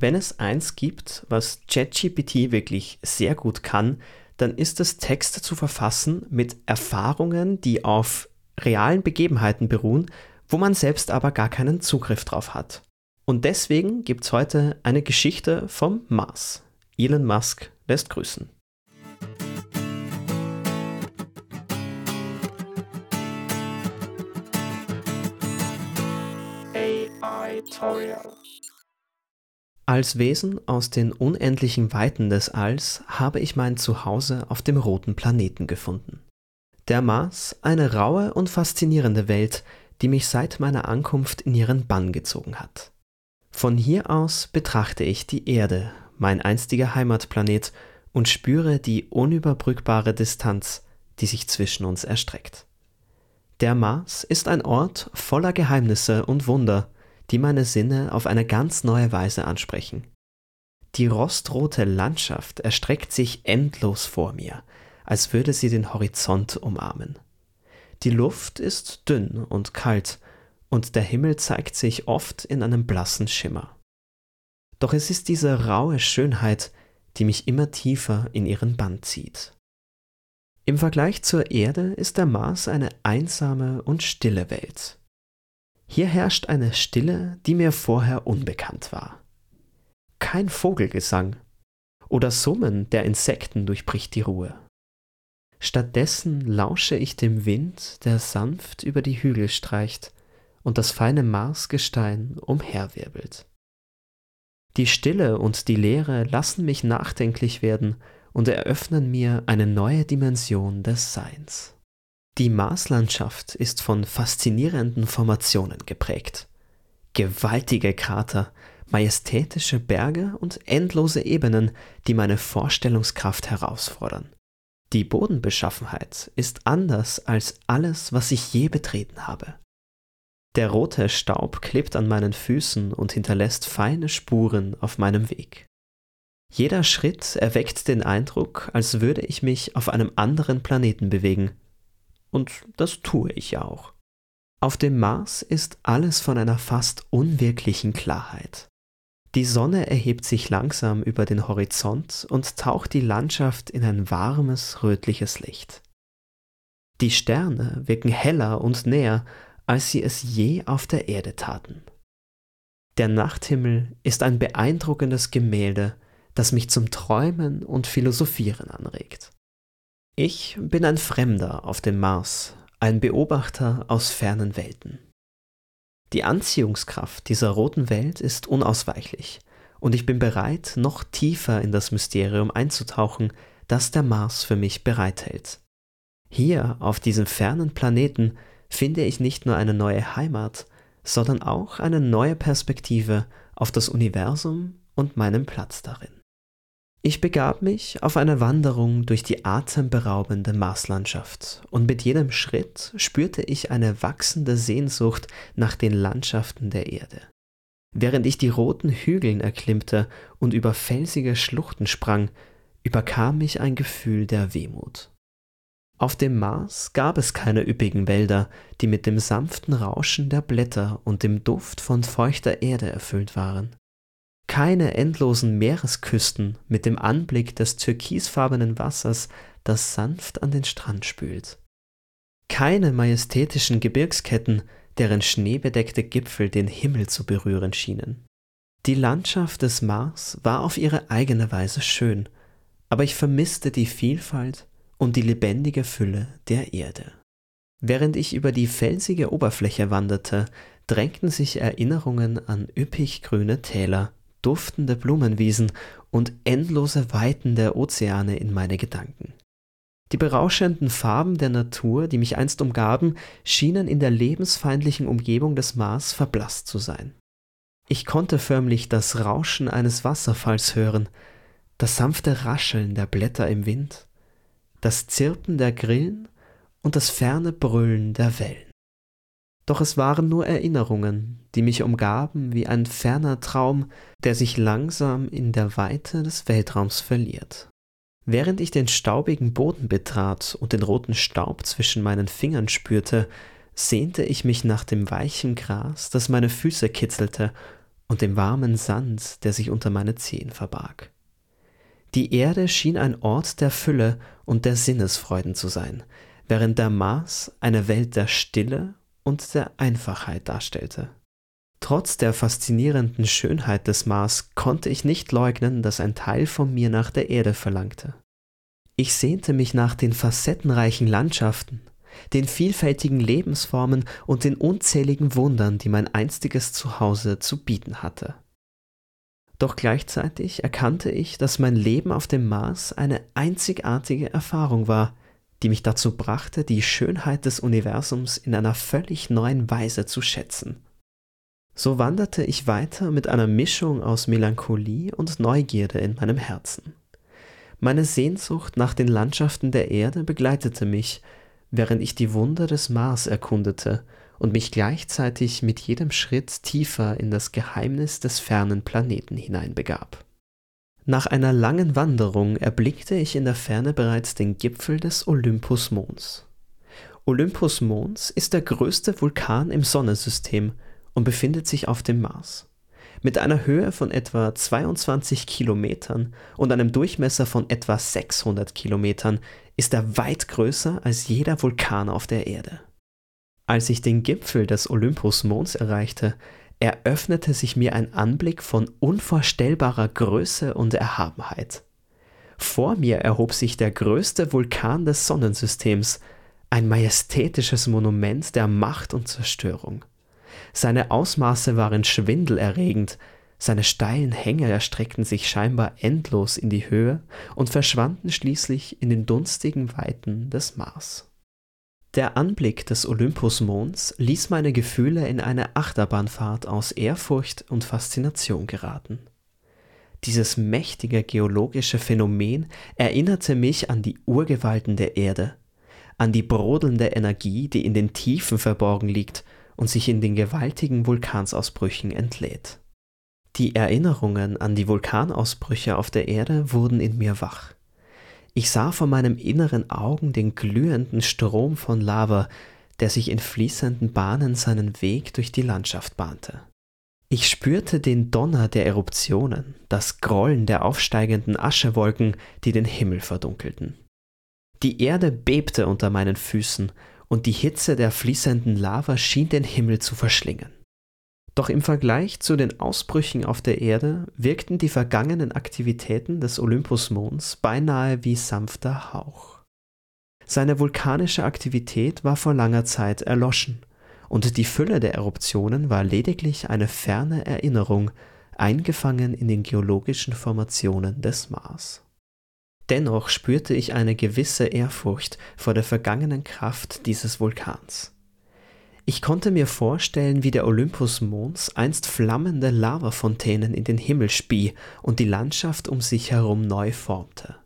Wenn es eins gibt, was ChatGPT wirklich sehr gut kann, dann ist es Texte zu verfassen mit Erfahrungen, die auf realen Begebenheiten beruhen, wo man selbst aber gar keinen Zugriff drauf hat. Und deswegen gibt es heute eine Geschichte vom Mars. Elon Musk lässt grüßen. AI-Torial. Als Wesen aus den unendlichen Weiten des Alls habe ich mein Zuhause auf dem roten Planeten gefunden. Der Mars eine raue und faszinierende Welt, die mich seit meiner Ankunft in ihren Bann gezogen hat. Von hier aus betrachte ich die Erde, mein einstiger Heimatplanet, und spüre die unüberbrückbare Distanz, die sich zwischen uns erstreckt. Der Mars ist ein Ort voller Geheimnisse und Wunder, die meine Sinne auf eine ganz neue Weise ansprechen. Die rostrote Landschaft erstreckt sich endlos vor mir, als würde sie den Horizont umarmen. Die Luft ist dünn und kalt, und der Himmel zeigt sich oft in einem blassen Schimmer. Doch es ist diese raue Schönheit, die mich immer tiefer in ihren Bann zieht. Im Vergleich zur Erde ist der Mars eine einsame und stille Welt. Hier herrscht eine Stille, die mir vorher unbekannt war. Kein Vogelgesang oder Summen der Insekten durchbricht die Ruhe. Stattdessen lausche ich dem Wind, der sanft über die Hügel streicht und das feine Marsgestein umherwirbelt. Die Stille und die Leere lassen mich nachdenklich werden und eröffnen mir eine neue Dimension des Seins. Die Marslandschaft ist von faszinierenden Formationen geprägt. Gewaltige Krater, majestätische Berge und endlose Ebenen, die meine Vorstellungskraft herausfordern. Die Bodenbeschaffenheit ist anders als alles, was ich je betreten habe. Der rote Staub klebt an meinen Füßen und hinterlässt feine Spuren auf meinem Weg. Jeder Schritt erweckt den Eindruck, als würde ich mich auf einem anderen Planeten bewegen und das tue ich ja auch. Auf dem Mars ist alles von einer fast unwirklichen Klarheit. Die Sonne erhebt sich langsam über den Horizont und taucht die Landschaft in ein warmes, rötliches Licht. Die Sterne wirken heller und näher, als sie es je auf der Erde taten. Der Nachthimmel ist ein beeindruckendes Gemälde, das mich zum Träumen und Philosophieren anregt. Ich bin ein Fremder auf dem Mars, ein Beobachter aus fernen Welten. Die Anziehungskraft dieser roten Welt ist unausweichlich, und ich bin bereit, noch tiefer in das Mysterium einzutauchen, das der Mars für mich bereithält. Hier, auf diesem fernen Planeten, finde ich nicht nur eine neue Heimat, sondern auch eine neue Perspektive auf das Universum und meinen Platz darin. Ich begab mich auf eine Wanderung durch die atemberaubende Marslandschaft, und mit jedem Schritt spürte ich eine wachsende Sehnsucht nach den Landschaften der Erde. Während ich die roten Hügeln erklimmte und über felsige Schluchten sprang, überkam mich ein Gefühl der Wehmut. Auf dem Mars gab es keine üppigen Wälder, die mit dem sanften Rauschen der Blätter und dem Duft von feuchter Erde erfüllt waren keine endlosen Meeresküsten mit dem Anblick des türkisfarbenen Wassers, das sanft an den Strand spült. Keine majestätischen Gebirgsketten, deren schneebedeckte Gipfel den Himmel zu berühren schienen. Die Landschaft des Mars war auf ihre eigene Weise schön, aber ich vermisste die Vielfalt und die lebendige Fülle der Erde. Während ich über die felsige Oberfläche wanderte, drängten sich Erinnerungen an üppig grüne Täler, duftende Blumenwiesen und endlose Weiten der Ozeane in meine Gedanken. Die berauschenden Farben der Natur, die mich einst umgaben, schienen in der lebensfeindlichen Umgebung des Mars verblasst zu sein. Ich konnte förmlich das Rauschen eines Wasserfalls hören, das sanfte Rascheln der Blätter im Wind, das Zirpen der Grillen und das ferne Brüllen der Wellen. Doch es waren nur Erinnerungen, die mich umgaben wie ein ferner Traum, der sich langsam in der Weite des Weltraums verliert. Während ich den staubigen Boden betrat und den roten Staub zwischen meinen Fingern spürte, sehnte ich mich nach dem weichen Gras, das meine Füße kitzelte, und dem warmen Sand, der sich unter meine Zehen verbarg. Die Erde schien ein Ort der Fülle und der Sinnesfreuden zu sein, während der Mars eine Welt der Stille und der Einfachheit darstellte. Trotz der faszinierenden Schönheit des Mars konnte ich nicht leugnen, dass ein Teil von mir nach der Erde verlangte. Ich sehnte mich nach den facettenreichen Landschaften, den vielfältigen Lebensformen und den unzähligen Wundern, die mein einstiges Zuhause zu bieten hatte. Doch gleichzeitig erkannte ich, dass mein Leben auf dem Mars eine einzigartige Erfahrung war, die mich dazu brachte, die Schönheit des Universums in einer völlig neuen Weise zu schätzen. So wanderte ich weiter mit einer Mischung aus Melancholie und Neugierde in meinem Herzen. Meine Sehnsucht nach den Landschaften der Erde begleitete mich, während ich die Wunder des Mars erkundete und mich gleichzeitig mit jedem Schritt tiefer in das Geheimnis des fernen Planeten hineinbegab. Nach einer langen Wanderung erblickte ich in der Ferne bereits den Gipfel des Olympus Mons. Olympus Mons ist der größte Vulkan im Sonnensystem und befindet sich auf dem Mars. Mit einer Höhe von etwa 22 Kilometern und einem Durchmesser von etwa 600 Kilometern ist er weit größer als jeder Vulkan auf der Erde. Als ich den Gipfel des Olympusmons erreichte, eröffnete sich mir ein Anblick von unvorstellbarer Größe und Erhabenheit. Vor mir erhob sich der größte Vulkan des Sonnensystems, ein majestätisches Monument der Macht und Zerstörung. Seine Ausmaße waren schwindelerregend, seine steilen Hänge erstreckten sich scheinbar endlos in die Höhe und verschwanden schließlich in den dunstigen Weiten des Mars. Der Anblick des Olympusmonds ließ meine Gefühle in eine Achterbahnfahrt aus Ehrfurcht und Faszination geraten. Dieses mächtige geologische Phänomen erinnerte mich an die Urgewalten der Erde, an die brodelnde Energie, die in den Tiefen verborgen liegt und sich in den gewaltigen Vulkansausbrüchen entlädt. Die Erinnerungen an die Vulkanausbrüche auf der Erde wurden in mir wach. Ich sah vor meinem inneren Augen den glühenden Strom von Lava, der sich in fließenden Bahnen seinen Weg durch die Landschaft bahnte. Ich spürte den Donner der Eruptionen, das Grollen der aufsteigenden Aschewolken, die den Himmel verdunkelten. Die Erde bebte unter meinen Füßen, und die Hitze der fließenden Lava schien den Himmel zu verschlingen. Doch im Vergleich zu den Ausbrüchen auf der Erde wirkten die vergangenen Aktivitäten des Olympusmonds beinahe wie sanfter Hauch. Seine vulkanische Aktivität war vor langer Zeit erloschen, und die Fülle der Eruptionen war lediglich eine ferne Erinnerung, eingefangen in den geologischen Formationen des Mars. Dennoch spürte ich eine gewisse Ehrfurcht vor der vergangenen Kraft dieses Vulkans. Ich konnte mir vorstellen, wie der Olympus Mons einst flammende Lavafontänen in den Himmel spie und die Landschaft um sich herum neu formte.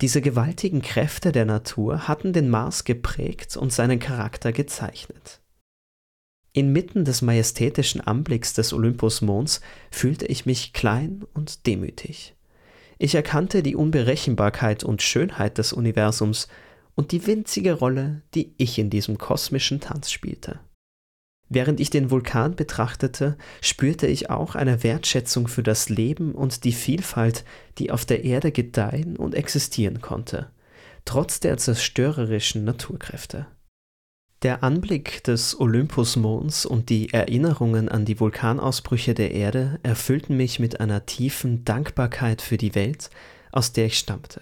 Diese gewaltigen Kräfte der Natur hatten den Mars geprägt und seinen Charakter gezeichnet. Inmitten des majestätischen Anblicks des Olympus Mons fühlte ich mich klein und demütig. Ich erkannte die Unberechenbarkeit und Schönheit des Universums und die winzige Rolle, die ich in diesem kosmischen Tanz spielte. Während ich den Vulkan betrachtete, spürte ich auch eine Wertschätzung für das Leben und die Vielfalt, die auf der Erde gedeihen und existieren konnte, trotz der zerstörerischen Naturkräfte. Der Anblick des Olympusmonds und die Erinnerungen an die Vulkanausbrüche der Erde erfüllten mich mit einer tiefen Dankbarkeit für die Welt, aus der ich stammte.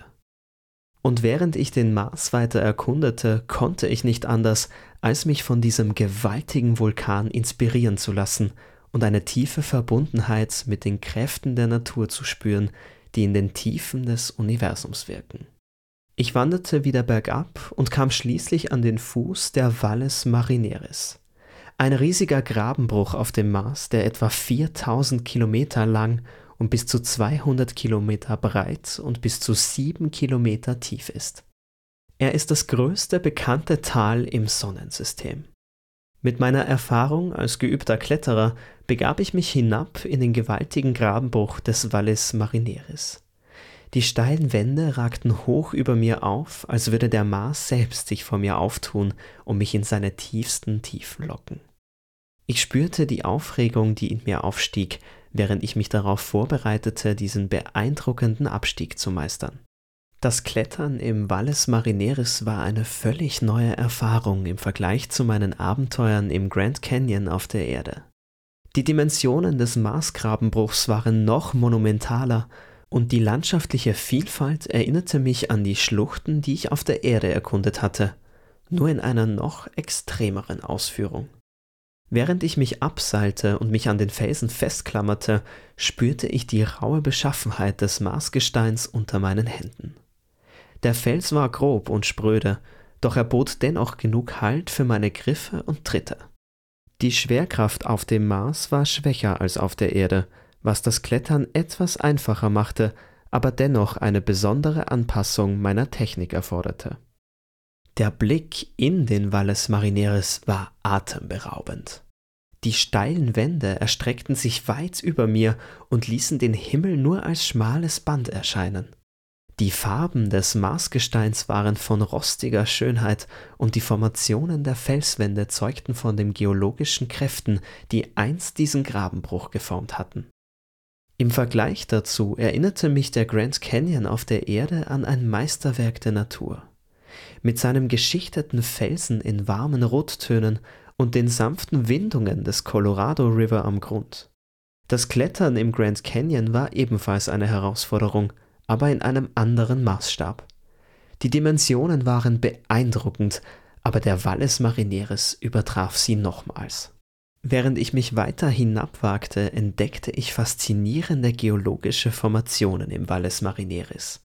Und während ich den Mars weiter erkundete, konnte ich nicht anders, als mich von diesem gewaltigen Vulkan inspirieren zu lassen und eine tiefe Verbundenheit mit den Kräften der Natur zu spüren, die in den Tiefen des Universums wirken. Ich wanderte wieder bergab und kam schließlich an den Fuß der Valles Marineris. Ein riesiger Grabenbruch auf dem Mars, der etwa 4000 Kilometer lang und bis zu 200 Kilometer breit und bis zu 7 Kilometer tief ist. Er ist das größte bekannte Tal im Sonnensystem. Mit meiner Erfahrung als geübter Kletterer begab ich mich hinab in den gewaltigen Grabenbruch des Valles Marineris. Die steilen Wände ragten hoch über mir auf, als würde der Mars selbst sich vor mir auftun und mich in seine tiefsten Tiefen locken. Ich spürte die Aufregung, die in mir aufstieg, während ich mich darauf vorbereitete, diesen beeindruckenden Abstieg zu meistern. Das Klettern im Valles Marineris war eine völlig neue Erfahrung im Vergleich zu meinen Abenteuern im Grand Canyon auf der Erde. Die Dimensionen des Marsgrabenbruchs waren noch monumentaler und die landschaftliche Vielfalt erinnerte mich an die Schluchten, die ich auf der Erde erkundet hatte, nur in einer noch extremeren Ausführung. Während ich mich abseilte und mich an den Felsen festklammerte, spürte ich die raue Beschaffenheit des Marsgesteins unter meinen Händen. Der Fels war grob und spröde, doch er bot dennoch genug Halt für meine Griffe und Tritte. Die Schwerkraft auf dem Mars war schwächer als auf der Erde, was das Klettern etwas einfacher machte, aber dennoch eine besondere Anpassung meiner Technik erforderte. Der Blick in den Valles Marineris war atemberaubend. Die steilen Wände erstreckten sich weit über mir und ließen den Himmel nur als schmales Band erscheinen. Die Farben des Marsgesteins waren von rostiger Schönheit und die Formationen der Felswände zeugten von den geologischen Kräften, die einst diesen Grabenbruch geformt hatten. Im Vergleich dazu erinnerte mich der Grand Canyon auf der Erde an ein Meisterwerk der Natur. Mit seinem geschichteten Felsen in warmen Rottönen und den sanften Windungen des Colorado River am Grund. Das Klettern im Grand Canyon war ebenfalls eine Herausforderung, aber in einem anderen Maßstab. Die Dimensionen waren beeindruckend, aber der Valles Marineris übertraf sie nochmals. Während ich mich weiter hinabwagte, entdeckte ich faszinierende geologische Formationen im Valles Marineris.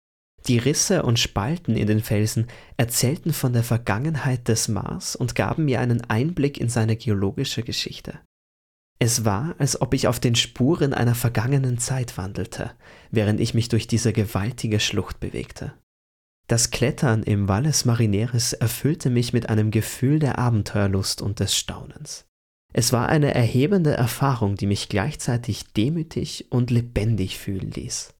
Die Risse und Spalten in den Felsen erzählten von der Vergangenheit des Mars und gaben mir einen Einblick in seine geologische Geschichte. Es war, als ob ich auf den Spuren einer vergangenen Zeit wandelte, während ich mich durch diese gewaltige Schlucht bewegte. Das Klettern im Valles Marineris erfüllte mich mit einem Gefühl der Abenteuerlust und des Staunens. Es war eine erhebende Erfahrung, die mich gleichzeitig demütig und lebendig fühlen ließ.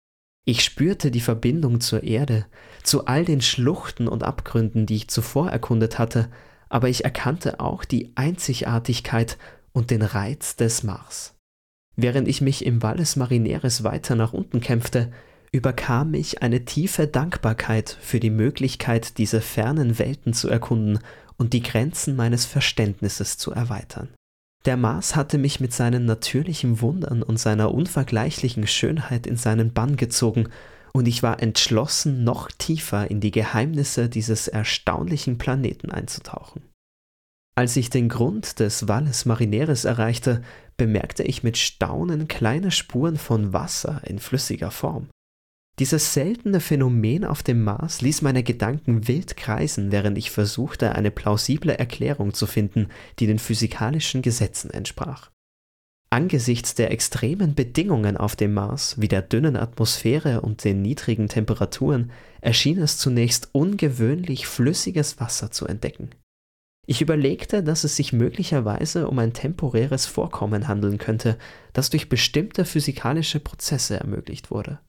Ich spürte die Verbindung zur Erde, zu all den Schluchten und Abgründen, die ich zuvor erkundet hatte, aber ich erkannte auch die Einzigartigkeit und den Reiz des Mars. Während ich mich im Valles Marineris weiter nach unten kämpfte, überkam mich eine tiefe Dankbarkeit für die Möglichkeit, diese fernen Welten zu erkunden und die Grenzen meines Verständnisses zu erweitern. Der Mars hatte mich mit seinen natürlichen Wundern und seiner unvergleichlichen Schönheit in seinen Bann gezogen, und ich war entschlossen, noch tiefer in die Geheimnisse dieses erstaunlichen Planeten einzutauchen. Als ich den Grund des Valles Marineris erreichte, bemerkte ich mit Staunen kleine Spuren von Wasser in flüssiger Form. Dieses seltene Phänomen auf dem Mars ließ meine Gedanken wild kreisen, während ich versuchte, eine plausible Erklärung zu finden, die den physikalischen Gesetzen entsprach. Angesichts der extremen Bedingungen auf dem Mars, wie der dünnen Atmosphäre und den niedrigen Temperaturen, erschien es zunächst ungewöhnlich flüssiges Wasser zu entdecken. Ich überlegte, dass es sich möglicherweise um ein temporäres Vorkommen handeln könnte, das durch bestimmte physikalische Prozesse ermöglicht wurde.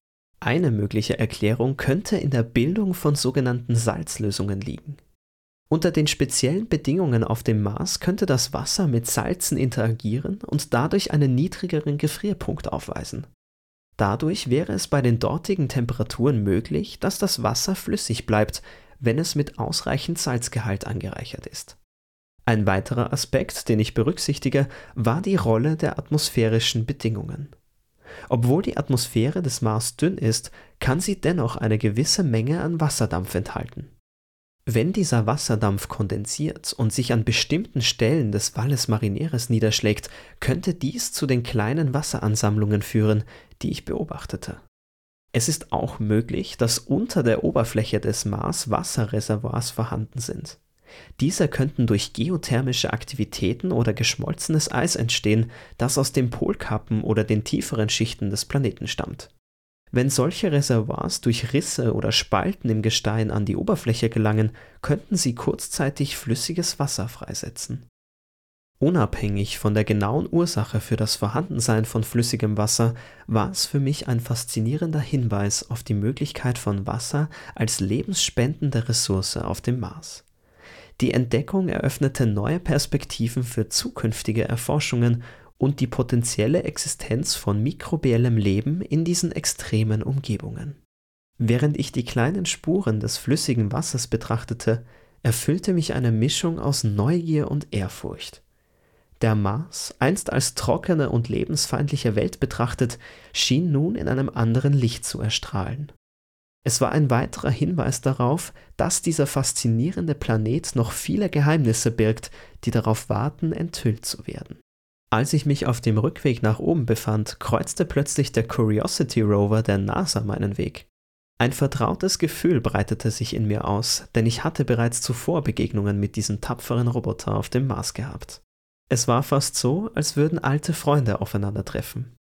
Eine mögliche Erklärung könnte in der Bildung von sogenannten Salzlösungen liegen. Unter den speziellen Bedingungen auf dem Mars könnte das Wasser mit Salzen interagieren und dadurch einen niedrigeren Gefrierpunkt aufweisen. Dadurch wäre es bei den dortigen Temperaturen möglich, dass das Wasser flüssig bleibt, wenn es mit ausreichend Salzgehalt angereichert ist. Ein weiterer Aspekt, den ich berücksichtige, war die Rolle der atmosphärischen Bedingungen. Obwohl die Atmosphäre des Mars dünn ist, kann sie dennoch eine gewisse Menge an Wasserdampf enthalten. Wenn dieser Wasserdampf kondensiert und sich an bestimmten Stellen des Valles Marineris niederschlägt, könnte dies zu den kleinen Wasseransammlungen führen, die ich beobachtete. Es ist auch möglich, dass unter der Oberfläche des Mars Wasserreservoirs vorhanden sind. Diese könnten durch geothermische Aktivitäten oder geschmolzenes Eis entstehen, das aus den Polkappen oder den tieferen Schichten des Planeten stammt. Wenn solche Reservoirs durch Risse oder Spalten im Gestein an die Oberfläche gelangen, könnten sie kurzzeitig flüssiges Wasser freisetzen. Unabhängig von der genauen Ursache für das Vorhandensein von flüssigem Wasser war es für mich ein faszinierender Hinweis auf die Möglichkeit von Wasser als lebensspendende Ressource auf dem Mars. Die Entdeckung eröffnete neue Perspektiven für zukünftige Erforschungen und die potenzielle Existenz von mikrobiellem Leben in diesen extremen Umgebungen. Während ich die kleinen Spuren des flüssigen Wassers betrachtete, erfüllte mich eine Mischung aus Neugier und Ehrfurcht. Der Mars, einst als trockene und lebensfeindliche Welt betrachtet, schien nun in einem anderen Licht zu erstrahlen. Es war ein weiterer Hinweis darauf, dass dieser faszinierende Planet noch viele Geheimnisse birgt, die darauf warten, enthüllt zu werden. Als ich mich auf dem Rückweg nach oben befand, kreuzte plötzlich der Curiosity Rover der NASA meinen Weg. Ein vertrautes Gefühl breitete sich in mir aus, denn ich hatte bereits zuvor Begegnungen mit diesem tapferen Roboter auf dem Mars gehabt. Es war fast so, als würden alte Freunde aufeinandertreffen.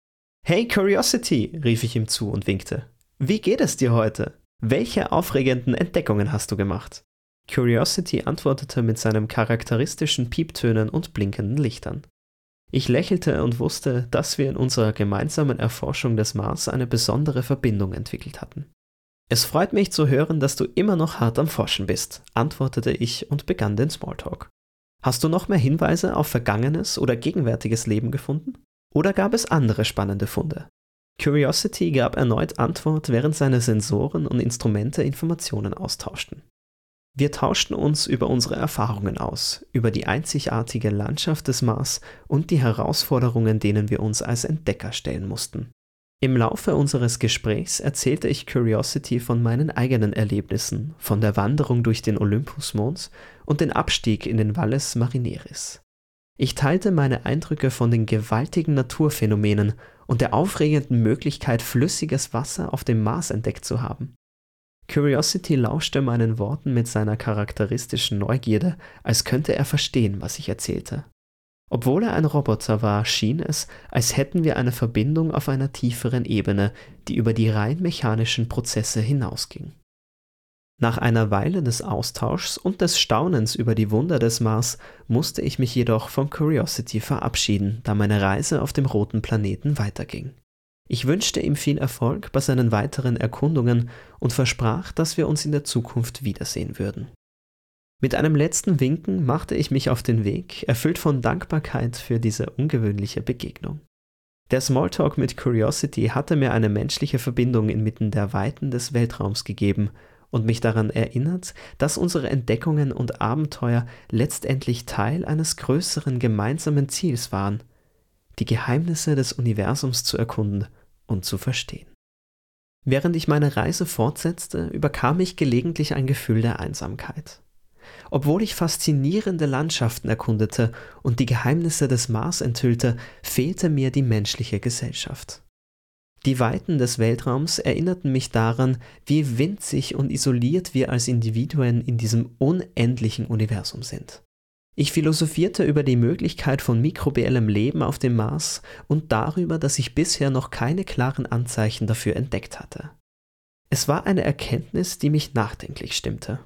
Hey Curiosity, rief ich ihm zu und winkte. Wie geht es dir heute? Welche aufregenden Entdeckungen hast du gemacht? Curiosity antwortete mit seinen charakteristischen Pieptönen und blinkenden Lichtern. Ich lächelte und wusste, dass wir in unserer gemeinsamen Erforschung des Mars eine besondere Verbindung entwickelt hatten. Es freut mich zu hören, dass du immer noch hart am Forschen bist, antwortete ich und begann den Smalltalk. Hast du noch mehr Hinweise auf vergangenes oder gegenwärtiges Leben gefunden? Oder gab es andere spannende Funde? Curiosity gab erneut Antwort, während seine Sensoren und Instrumente Informationen austauschten. Wir tauschten uns über unsere Erfahrungen aus, über die einzigartige Landschaft des Mars und die Herausforderungen, denen wir uns als Entdecker stellen mussten. Im Laufe unseres Gesprächs erzählte ich Curiosity von meinen eigenen Erlebnissen, von der Wanderung durch den Olympusmond und den Abstieg in den Valles Marineris. Ich teilte meine Eindrücke von den gewaltigen Naturphänomenen und der aufregenden Möglichkeit, flüssiges Wasser auf dem Mars entdeckt zu haben. Curiosity lauschte meinen Worten mit seiner charakteristischen Neugierde, als könnte er verstehen, was ich erzählte. Obwohl er ein Roboter war, schien es, als hätten wir eine Verbindung auf einer tieferen Ebene, die über die rein mechanischen Prozesse hinausging. Nach einer Weile des Austauschs und des Staunens über die Wunder des Mars musste ich mich jedoch vom Curiosity verabschieden, da meine Reise auf dem roten Planeten weiterging. Ich wünschte ihm viel Erfolg bei seinen weiteren Erkundungen und versprach, dass wir uns in der Zukunft wiedersehen würden. Mit einem letzten Winken machte ich mich auf den Weg, erfüllt von Dankbarkeit für diese ungewöhnliche Begegnung. Der Smalltalk mit Curiosity hatte mir eine menschliche Verbindung inmitten der Weiten des Weltraums gegeben und mich daran erinnert, dass unsere Entdeckungen und Abenteuer letztendlich Teil eines größeren gemeinsamen Ziels waren, die Geheimnisse des Universums zu erkunden und zu verstehen. Während ich meine Reise fortsetzte, überkam ich gelegentlich ein Gefühl der Einsamkeit. Obwohl ich faszinierende Landschaften erkundete und die Geheimnisse des Mars enthüllte, fehlte mir die menschliche Gesellschaft. Die Weiten des Weltraums erinnerten mich daran, wie winzig und isoliert wir als Individuen in diesem unendlichen Universum sind. Ich philosophierte über die Möglichkeit von mikrobiellem Leben auf dem Mars und darüber, dass ich bisher noch keine klaren Anzeichen dafür entdeckt hatte. Es war eine Erkenntnis, die mich nachdenklich stimmte.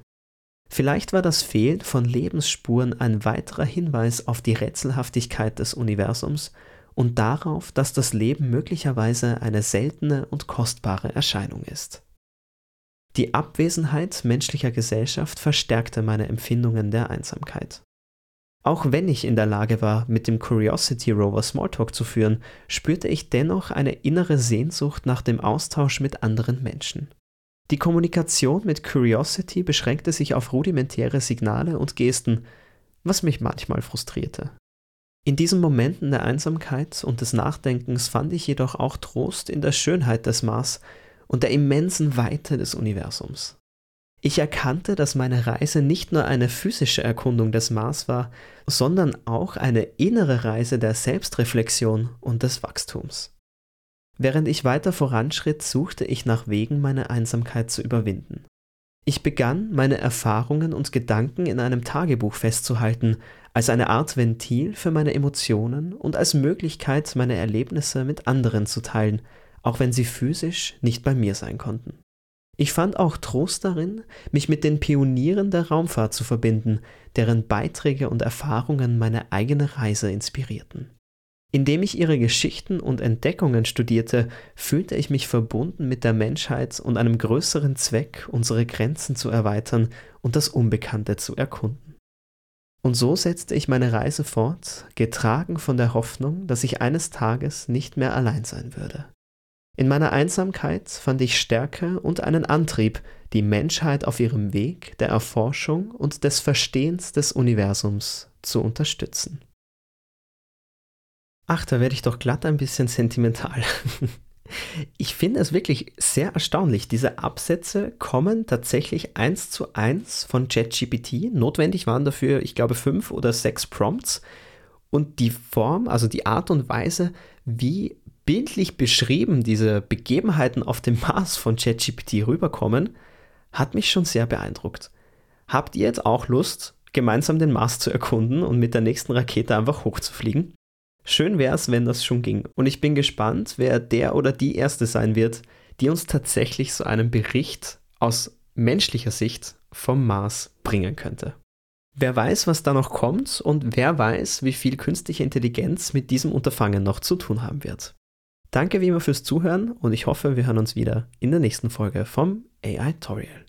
Vielleicht war das Fehlen von Lebensspuren ein weiterer Hinweis auf die Rätselhaftigkeit des Universums und darauf, dass das Leben möglicherweise eine seltene und kostbare Erscheinung ist. Die Abwesenheit menschlicher Gesellschaft verstärkte meine Empfindungen der Einsamkeit. Auch wenn ich in der Lage war, mit dem Curiosity Rover Smalltalk zu führen, spürte ich dennoch eine innere Sehnsucht nach dem Austausch mit anderen Menschen. Die Kommunikation mit Curiosity beschränkte sich auf rudimentäre Signale und Gesten, was mich manchmal frustrierte. In diesen Momenten der Einsamkeit und des Nachdenkens fand ich jedoch auch Trost in der Schönheit des Mars und der immensen Weite des Universums. Ich erkannte, dass meine Reise nicht nur eine physische Erkundung des Mars war, sondern auch eine innere Reise der Selbstreflexion und des Wachstums. Während ich weiter voranschritt, suchte ich nach Wegen, meine Einsamkeit zu überwinden. Ich begann, meine Erfahrungen und Gedanken in einem Tagebuch festzuhalten, als eine Art Ventil für meine Emotionen und als Möglichkeit, meine Erlebnisse mit anderen zu teilen, auch wenn sie physisch nicht bei mir sein konnten. Ich fand auch Trost darin, mich mit den Pionieren der Raumfahrt zu verbinden, deren Beiträge und Erfahrungen meine eigene Reise inspirierten. Indem ich ihre Geschichten und Entdeckungen studierte, fühlte ich mich verbunden mit der Menschheit und einem größeren Zweck, unsere Grenzen zu erweitern und das Unbekannte zu erkunden. Und so setzte ich meine Reise fort, getragen von der Hoffnung, dass ich eines Tages nicht mehr allein sein würde. In meiner Einsamkeit fand ich Stärke und einen Antrieb, die Menschheit auf ihrem Weg der Erforschung und des Verstehens des Universums zu unterstützen. Ach, da werde ich doch glatt ein bisschen sentimental. Ich finde es wirklich sehr erstaunlich. Diese Absätze kommen tatsächlich eins zu eins von ChatGPT. Notwendig waren dafür, ich glaube, fünf oder sechs Prompts. Und die Form, also die Art und Weise, wie bildlich beschrieben diese Begebenheiten auf dem Mars von ChatGPT rüberkommen, hat mich schon sehr beeindruckt. Habt ihr jetzt auch Lust, gemeinsam den Mars zu erkunden und mit der nächsten Rakete einfach hochzufliegen? Schön wäre es, wenn das schon ging. Und ich bin gespannt, wer der oder die Erste sein wird, die uns tatsächlich so einen Bericht aus menschlicher Sicht vom Mars bringen könnte. Wer weiß, was da noch kommt und wer weiß, wie viel künstliche Intelligenz mit diesem Unterfangen noch zu tun haben wird. Danke wie immer fürs Zuhören und ich hoffe, wir hören uns wieder in der nächsten Folge vom AI Tutorial.